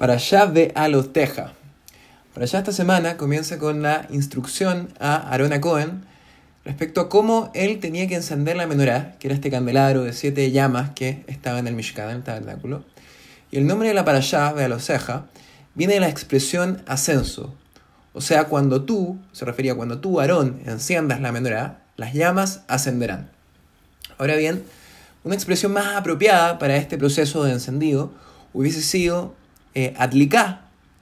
Para allá ve a los teja. Para allá esta semana comienza con la instrucción a Arona Cohen respecto a cómo él tenía que encender la menorá, que era este candelabro de siete llamas que estaba en el Mishkan, en el tabernáculo. Y el nombre de la para allá, ve a los ceja, viene de la expresión ascenso. O sea, cuando tú, se refería cuando tú, Aarón, enciendas la menorá, las llamas ascenderán. Ahora bien, una expresión más apropiada para este proceso de encendido hubiese sido eh,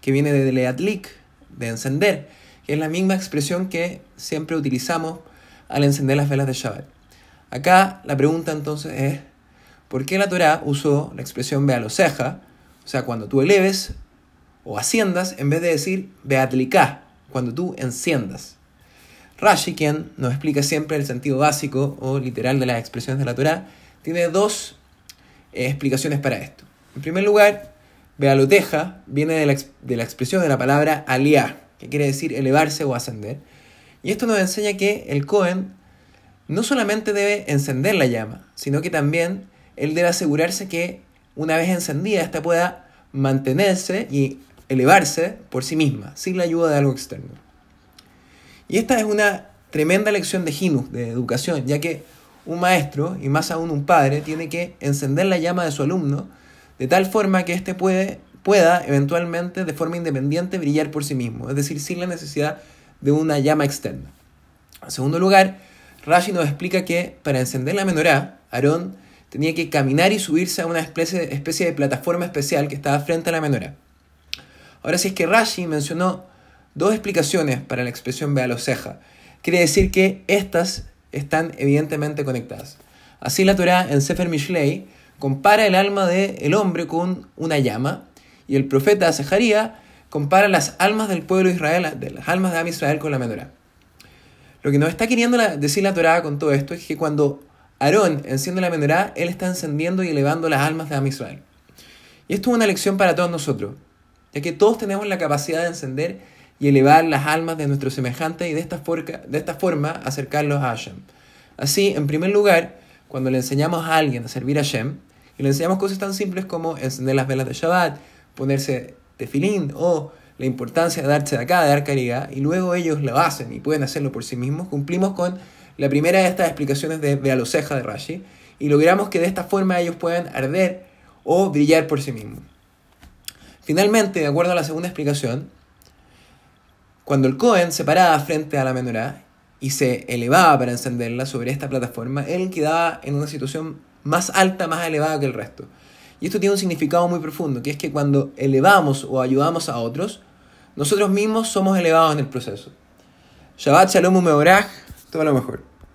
que viene de leatlik, de encender, que es la misma expresión que siempre utilizamos al encender las velas de Shabbat. Acá la pregunta entonces es, ¿por qué la Torah usó la expresión bealoseja, o sea, cuando tú eleves o asciendas, en vez de decir beatliká, cuando tú enciendas? Rashi, quien nos explica siempre el sentido básico o literal de las expresiones de la Torah, tiene dos eh, explicaciones para esto. En primer lugar, Bealoteja viene de la, de la expresión de la palabra aliá, que quiere decir elevarse o ascender. Y esto nos enseña que el Cohen no solamente debe encender la llama, sino que también él debe asegurarse que una vez encendida, ésta pueda mantenerse y elevarse por sí misma, sin la ayuda de algo externo. Y esta es una tremenda lección de Jinus, de educación, ya que un maestro, y más aún un padre, tiene que encender la llama de su alumno de tal forma que éste puede, pueda eventualmente de forma independiente brillar por sí mismo, es decir, sin la necesidad de una llama externa. En segundo lugar, Rashi nos explica que para encender la menorá, Aarón tenía que caminar y subirse a una especie, especie de plataforma especial que estaba frente a la menorá. Ahora, si es que Rashi mencionó dos explicaciones para la expresión Bealoseja, quiere decir que estas están evidentemente conectadas. Así la Torah en Sefer Mishlei compara el alma del hombre con una llama y el profeta Zaharías compara las almas del pueblo de Israel, de las almas de Am Israel con la menorá. Lo que nos está queriendo decir la Torá con todo esto es que cuando Aarón enciende la menorá, él está encendiendo y elevando las almas de Am Israel. Y esto es una lección para todos nosotros, ya que todos tenemos la capacidad de encender y elevar las almas de nuestros semejantes y de esta, de esta forma acercarlos a Hashem. Así, en primer lugar, cuando le enseñamos a alguien a servir a Hashem, y le enseñamos cosas tan simples como encender las velas de Shabbat, ponerse tefilín o la importancia de darse de acá, de dar caridad, y luego ellos lo hacen y pueden hacerlo por sí mismos, cumplimos con la primera de estas explicaciones de Bealoceja de Rashi y logramos que de esta forma ellos puedan arder o brillar por sí mismos. Finalmente, de acuerdo a la segunda explicación, cuando el Cohen se paraba frente a la menorá y se elevaba para encenderla sobre esta plataforma, él quedaba en una situación más alta, más elevada que el resto. Y esto tiene un significado muy profundo, que es que cuando elevamos o ayudamos a otros, nosotros mismos somos elevados en el proceso. Shabbat Shalom Umeorach, todo lo mejor.